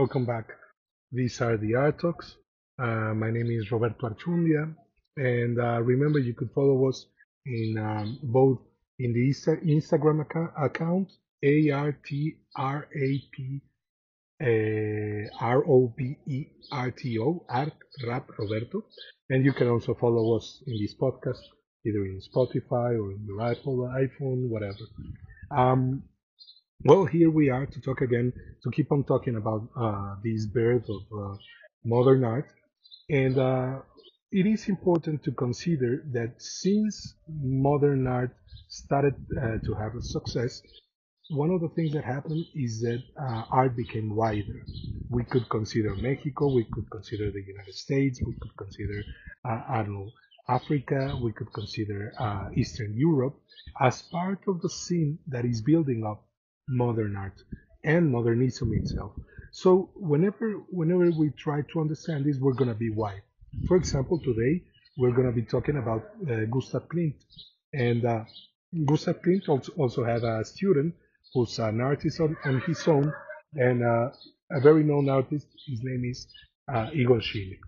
Welcome back. These are the Art Talks. Uh, my name is Roberto Archundia, and uh, remember you could follow us in um, both in the Insta- Instagram account, account A R T R A P uh, R O B E R T O Art Rap Roberto, and you can also follow us in this podcast either in Spotify or in your iPhone, whatever. Um, well, here we are to talk again, to keep on talking about uh, this birth of uh, modern art. And uh, it is important to consider that since modern art started uh, to have a success, one of the things that happened is that uh, art became wider. We could consider Mexico, we could consider the United States, we could consider, uh, I don't know, Africa, we could consider Eastern Europe as part of the scene that is building up modern art and modernism itself. So whenever whenever we try to understand this, we're going to be wide. For example, today we're going to be talking about uh, Gustav Klimt, and uh, Gustav Klimt also, also had a student who's an artist on, on his own, and uh, a very known artist. His name is uh, Egon Schiele.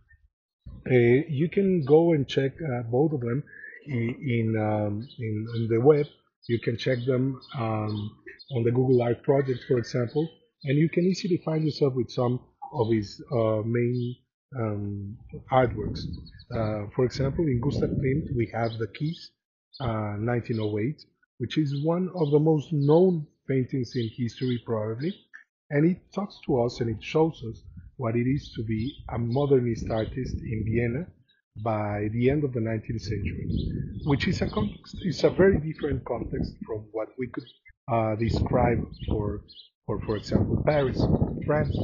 Uh, you can go and check uh, both of them in in, um, in, in the web. You can check them. Um, on the Google Art project, for example, and you can easily find yourself with some of his uh, main um, artworks. Uh, for example, in Gustav Klimt, we have the Kiss, uh, 1908, which is one of the most known paintings in history, probably, and it talks to us and it shows us what it is to be a modernist artist in Vienna by the end of the 19th century, which is a context, it's a very different context from what we could uh, describe for, for, for example, Paris, France.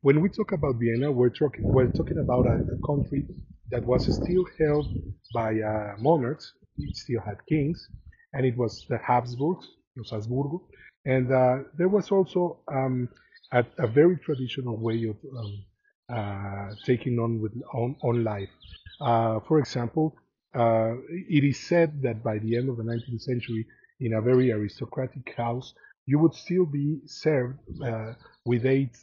When we talk about Vienna, we're talking, we're talking about a, a country that was still held by uh, monarchs. It still had kings, and it was the Habsburgs, Los Habsburgo. And uh, there was also um, a, a, very traditional way of um, uh, taking on with on, on life. Uh, for example, uh, it is said that by the end of the 19th century, in a very aristocratic house, you would still be served uh, with eight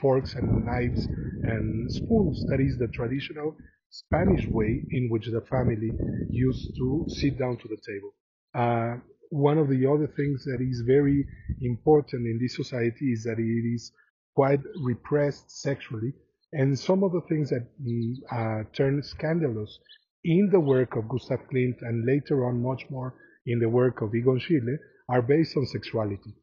forks and knives and spoons. That is the traditional Spanish way in which the family used to sit down to the table. Uh, one of the other things that is very important in this society is that it is quite repressed sexually, and some of the things that mm, uh, turn scandalous in the work of Gustav Klimt and later on much more in the work of Egon Schiele are based on sexuality.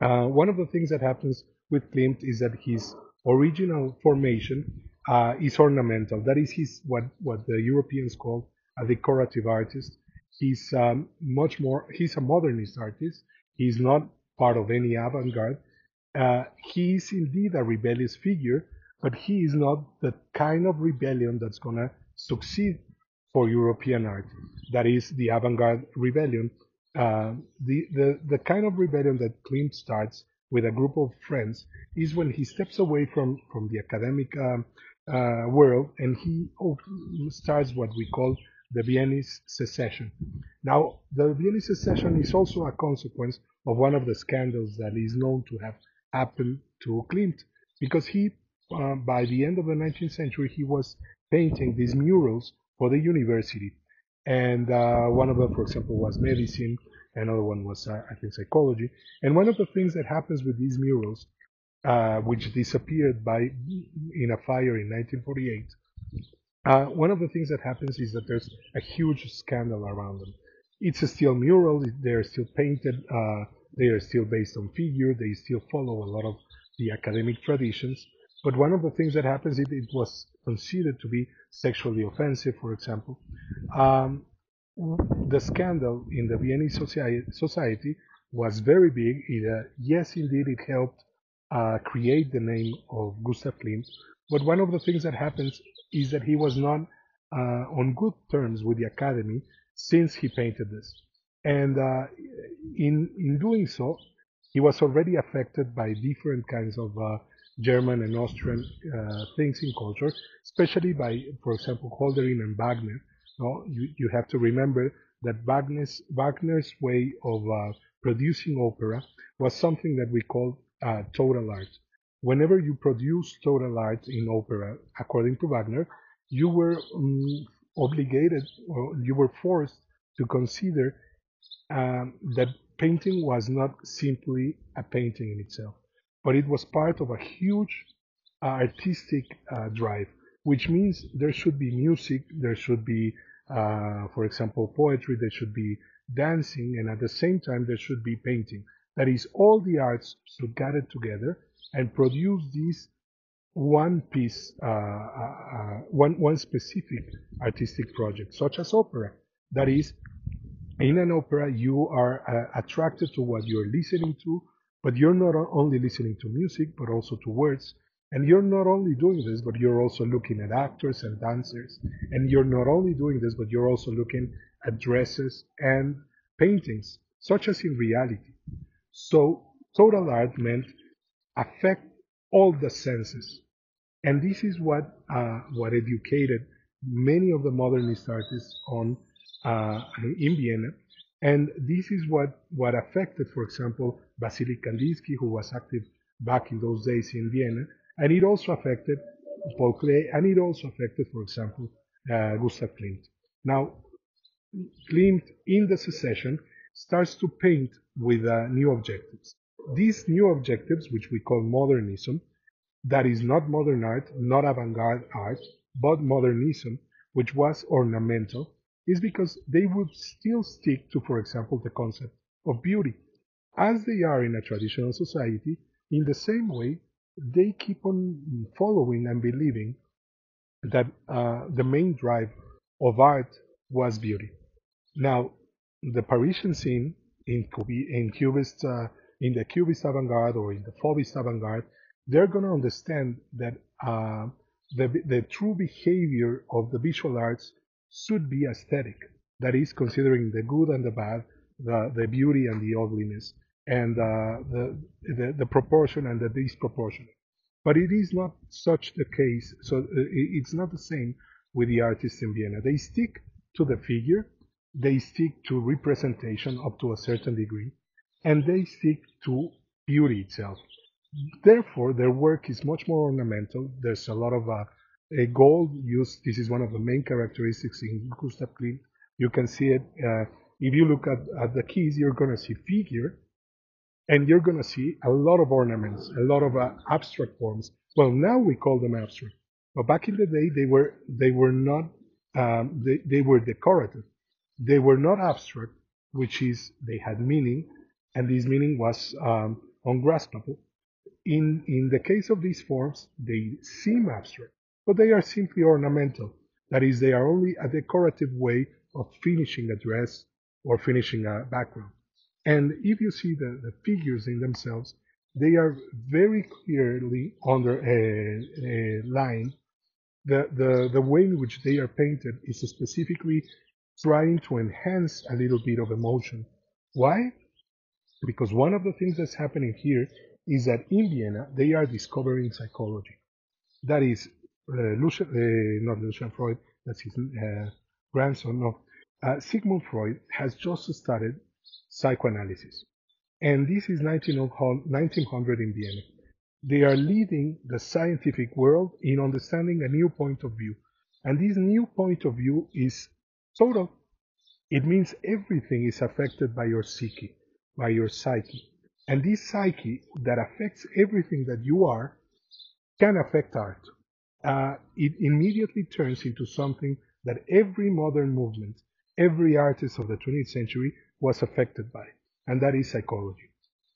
Uh, one of the things that happens with Klimt is that his original formation uh, is ornamental. That is his what what the Europeans call a decorative artist. He's um, much more. He's a modernist artist. He's not part of any avant-garde. Uh, he is indeed a rebellious figure, but he is not the kind of rebellion that's gonna succeed for European art. That is the avant-garde rebellion. Uh, the, the, the kind of rebellion that Klimt starts with a group of friends is when he steps away from, from the academic um, uh, world and he starts what we call the Viennese secession. Now, the Viennese secession is also a consequence of one of the scandals that is known to have happened to Klimt because he, uh, by the end of the 19th century, he was painting these murals for the university. And uh, one of them, for example, was medicine. Another one was, uh, I think, psychology. And one of the things that happens with these murals, uh, which disappeared by in a fire in 1948, uh, one of the things that happens is that there's a huge scandal around them. It's a still mural. They're still painted. Uh, they are still based on figure. They still follow a lot of the academic traditions. But one of the things that happens, it, it was considered to be sexually offensive, for example. Um, the scandal in the Viennese society was very big. It, uh, yes, indeed, it helped uh, create the name of Gustav Klimt. But one of the things that happens is that he was not uh, on good terms with the Academy since he painted this. And uh, in in doing so, he was already affected by different kinds of uh, German and Austrian uh, things in culture, especially by, for example, Hölderlin and Wagner. No, you, you have to remember that Wagner's, Wagner's way of uh, producing opera was something that we call uh, total art. whenever you produce total art in opera, according to Wagner, you were um, obligated or you were forced to consider um, that painting was not simply a painting in itself, but it was part of a huge uh, artistic uh, drive, which means there should be music, there should be, uh, for example, poetry, there should be dancing, and at the same time, there should be painting. That is, all the arts should gather together and produce this one piece, uh, uh, uh, one, one specific artistic project, such as opera. That is, in an opera, you are attracted to what you're listening to, but you're not only listening to music, but also to words. And you're not only doing this, but you're also looking at actors and dancers. And you're not only doing this, but you're also looking at dresses and paintings, such as in reality. So total art meant affect all the senses. And this is what, uh, what educated many of the modernist artists on uh, in Vienna. And this is what, what affected, for example, Vasily Kandinsky, who was active back in those days in Vienna. And it also affected Paul Klee, and it also affected, for example, uh, Gustav Klimt. Now, Klimt in the secession starts to paint with uh, new objectives. These new objectives, which we call modernism, that is not modern art, not avant-garde art, but modernism, which was ornamental, is because they would still stick to, for example, the concept of beauty. As they are in a traditional society, in the same way, they keep on following and believing that uh, the main drive of art was beauty. Now, the Parisian scene in, in Cubist, uh, in the Cubist avant-garde or in the Fauvist avant-garde, they're going to understand that uh, the, the true behavior of the visual arts should be aesthetic. That is, considering the good and the bad, the, the beauty and the ugliness, and uh, the, the, the proportion and the disproportion. But it is not such the case. So uh, it's not the same with the artists in Vienna. They stick to the figure, they stick to representation up to a certain degree, and they stick to beauty itself. Therefore, their work is much more ornamental. There's a lot of uh, a gold used. This is one of the main characteristics in Gustav Klimt. You can see it. Uh, if you look at, at the Kiss, you're going to see figure, and you're going to see a lot of ornaments, a lot of uh, abstract forms. Well, now we call them abstract, but back in the day, they were they were not. Um, they, they were decorative. They were not abstract, which is they had meaning, and this meaning was um, ungraspable. In in the case of these forms, they seem abstract, but they are simply ornamental. That is, they are only a decorative way of finishing a dress or finishing a background. And if you see the, the figures in themselves, they are very clearly under a, a line. The, the, the way in which they are painted is specifically trying to enhance a little bit of emotion. Why? Because one of the things that's happening here is that in Vienna, they are discovering psychology. That is, Lucian, uh, not Lucian Freud, that's his uh, grandson. Uh, Sigmund Freud has just started psychoanalysis. And this is 1900 in Vienna. They are leading the scientific world in understanding a new point of view. And this new point of view is total. It means everything is affected by your psyche, by your psyche. And this psyche that affects everything that you are can affect art uh, it immediately turns into something that every modern movement, every artist of the 20th century was affected by, and that is psychology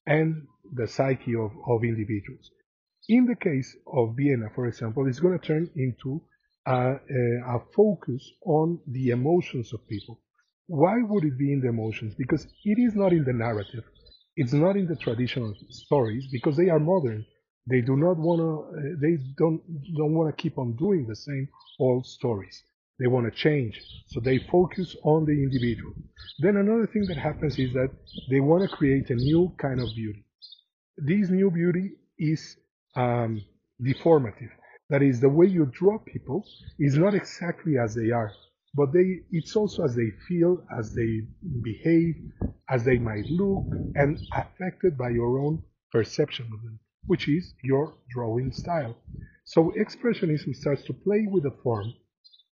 and the psyche of, of individuals. In the case of Vienna, for example, it's going to turn into a, a, a focus on the emotions of people. Why would it be in the emotions? Because it is not in the narrative. It's not in the traditional stories because they are modern. They do not want to. Uh, they don't don't want to keep on doing the same old stories. They want to change, so they focus on the individual. Then another thing that happens is that they want to create a new kind of beauty. This new beauty is um, deformative. That is, the way you draw people is not exactly as they are, but they it's also as they feel, as they behave, as they might look, and affected by your own perception of them. Which is your drawing style. So expressionism starts to play with the form,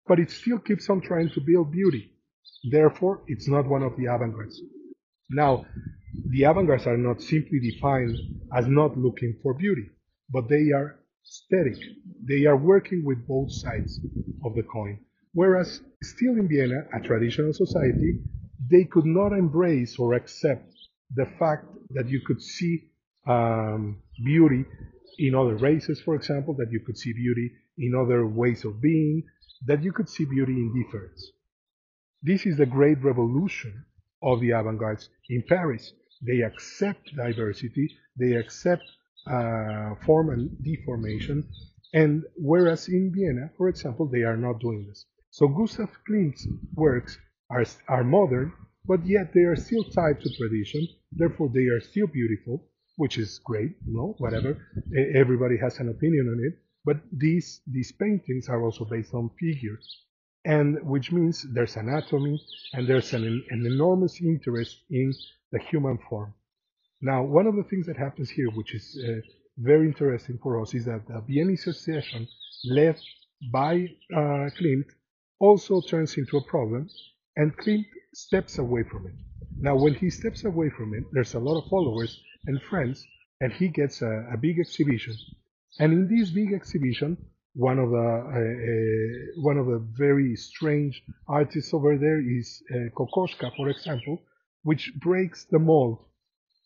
but it still keeps on trying to build beauty. Therefore, it's not one of the avant-gardes. Now, the avant-gardes are not simply defined as not looking for beauty, but they are aesthetic. They are working with both sides of the coin. Whereas still in Vienna, a traditional society, they could not embrace or accept the fact that you could see um, beauty in other races, for example, that you could see beauty in other ways of being, that you could see beauty in difference. This is the great revolution of the avant-gardes in Paris. They accept diversity, they accept uh, form and deformation, and whereas in Vienna, for example, they are not doing this. So Gustav Klimt's works are, are modern, but yet they are still tied to tradition, therefore they are still beautiful, which is great, you know, whatever. Everybody has an opinion on it, but these, these paintings are also based on figures and which means there's anatomy and there's an, an enormous interest in the human form. Now, one of the things that happens here, which is uh, very interesting for us, is that the Viennese Association, led by uh, Klimt, also turns into a problem, and Klimt steps away from it. Now, when he steps away from it, there's a lot of followers and friends, and he gets a, a big exhibition. And in this big exhibition, one of the uh, uh, one of the very strange artists over there is uh, Kokoschka, for example, which breaks the mold.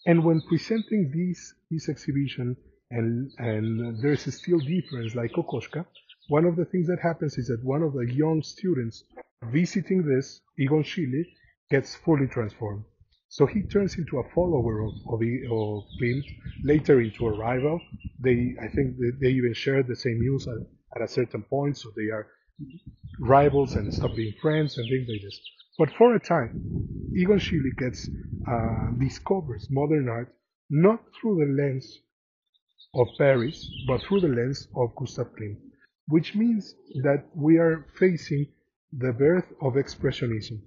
And when presenting this this exhibition, and and there's still difference like Kokoschka, one of the things that happens is that one of the young students visiting this Egon Schiele gets fully transformed. So he turns into a follower of, of, of Klimt, later into a rival. They, I think they even share the same news at, at a certain point, so they are rivals and stop being friends and things like this. But for a time, Egon Schiele gets uh, discovers modern art not through the lens of Paris, but through the lens of Gustav Klimt, which means that we are facing the birth of Expressionism.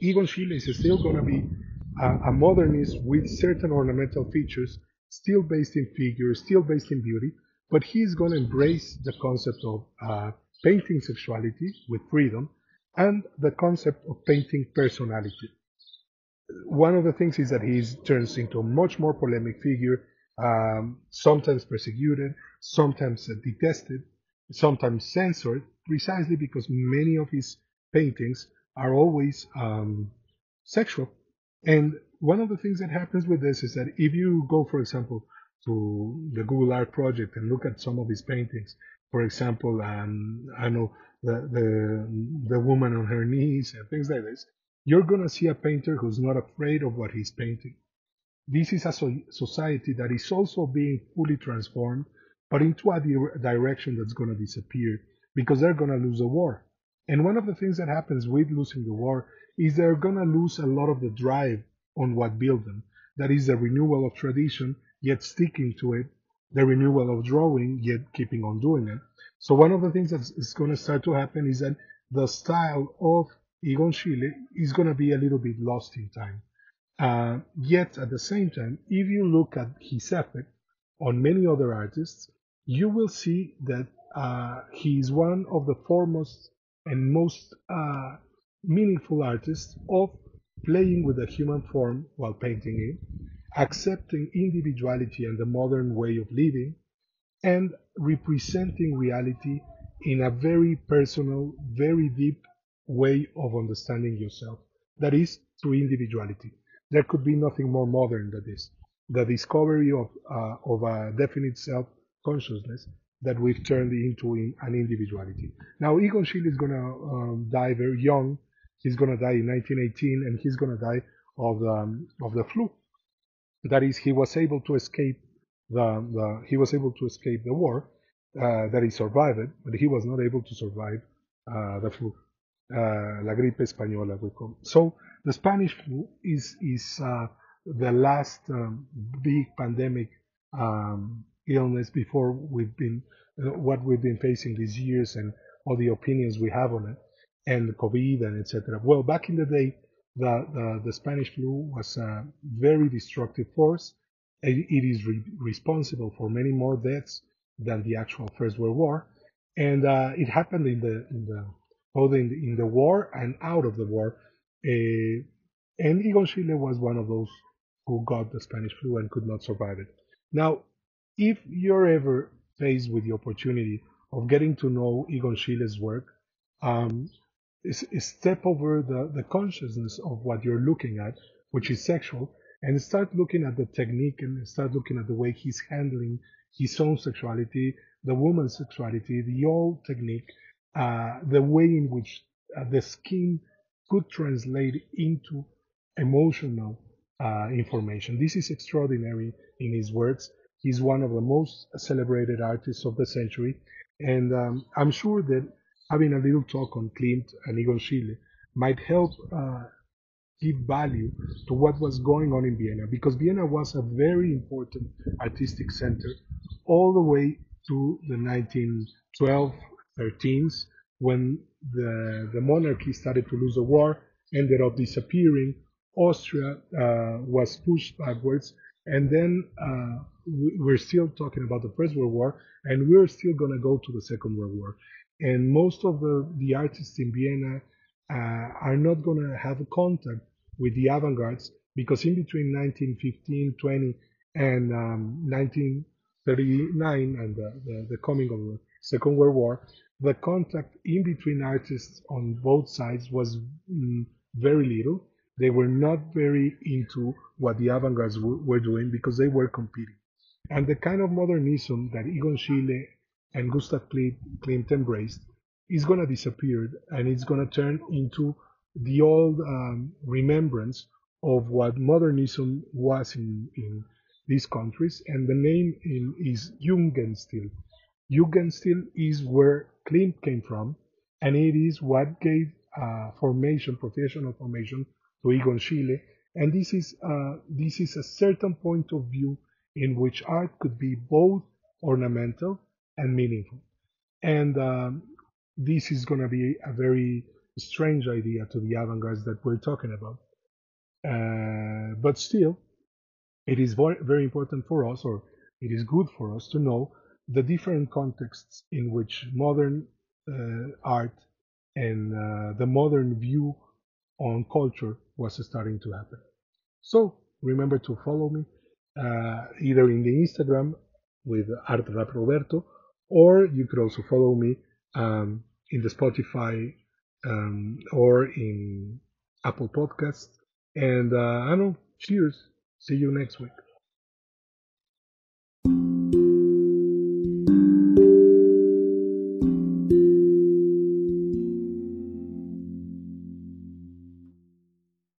Egon Schiele is still going to be a, a modernist with certain ornamental features, still based in figure, still based in beauty, but he's going to embrace the concept of uh, painting sexuality with freedom and the concept of painting personality. One of the things is that he turns into a much more polemic figure, um, sometimes persecuted, sometimes detested, sometimes censored, precisely because many of his paintings are always um, sexual. And one of the things that happens with this is that if you go, for example, to the Google Art project and look at some of his paintings, for example, um, I know the, the the woman on her knees and things like this, you're gonna see a painter who's not afraid of what he's painting. This is a so- society that is also being fully transformed, but into a di- direction that's gonna disappear because they're gonna lose the war. And one of the things that happens with losing the war is they're going to lose a lot of the drive on what built them. That is the renewal of tradition, yet sticking to it, the renewal of drawing, yet keeping on doing it. So one of the things that is going to start to happen is that the style of Egon Schiele is going to be a little bit lost in time. Uh, yet at the same time, if you look at his effect on many other artists, you will see that uh, he is one of the foremost and most uh, meaningful artists of playing with the human form while painting it, accepting individuality and the modern way of living, and representing reality in a very personal, very deep way of understanding yourself. That is through individuality. There could be nothing more modern than this. The discovery of, uh, of a definite self consciousness that we've turned into an individuality. Now, Egon Schiele is going to um, die very young. He's going to die in 1918, and he's going to die of the, um, of the flu. That is, he was able to escape the, the he was able to escape the war. Uh, that he survived but he was not able to survive uh, the flu, uh, la gripe española, we call. It. So the Spanish flu is is uh, the last um, big pandemic um, illness before we've been what we've been facing these years and all the opinions we have on it and COVID and etc. Well, back in the day, the, the, the Spanish flu was a very destructive force. It is re- responsible for many more deaths than the actual First World War, and uh, it happened in the in the both in the, in the war and out of the war. Uh, and Egon Schiele was one of those who got the Spanish flu and could not survive it. Now, if you're ever faced with the opportunity of getting to know Egon Schiele's work, um, step over the, the consciousness of what you're looking at, which is sexual, and start looking at the technique and start looking at the way he's handling his own sexuality, the woman's sexuality, the old technique, uh, the way in which uh, the skin could translate into emotional uh, information. This is extraordinary in his works. He's one of the most celebrated artists of the century, and um, I'm sure that having a little talk on Klimt and Egon Schiele might help uh, give value to what was going on in Vienna, because Vienna was a very important artistic center all the way to the 1912 13s when the, the monarchy started to lose the war, ended up disappearing. Austria uh, was pushed backwards, and then uh, we're still talking about the First World War, and we're still going to go to the Second World War. And most of the, the artists in Vienna uh, are not going to have a contact with the avant-gardes because in between 1915, 20, and um, 1939 and the, the, the, coming of the Second World War, the contact in between artists on both sides was mm, very little. They were not very into what the avant-gardes were doing because they were competing. And the kind of modernism that Egon Schiele and Gustav Klimt embraced is going to disappear and it's going to turn into the old um, remembrance of what modernism was in, in these countries. And the name in, is Jugendstil. Jugendstil is where Klimt came from, and it is what gave uh, formation, professional formation, to Egon Schiele. And this is uh, this is a certain point of view in which art could be both ornamental and meaningful. And um, this is going to be a very strange idea to the avant-garde that we're talking about. Uh, but still, it is very, very important for us, or it is good for us to know the different contexts in which modern uh, art and uh, the modern view on culture was starting to happen. So remember to follow me uh, either in the Instagram with Art Rap Roberto, or you could also follow me um, in the Spotify um, or in Apple Podcasts. And uh, I don't know, cheers. See you next week.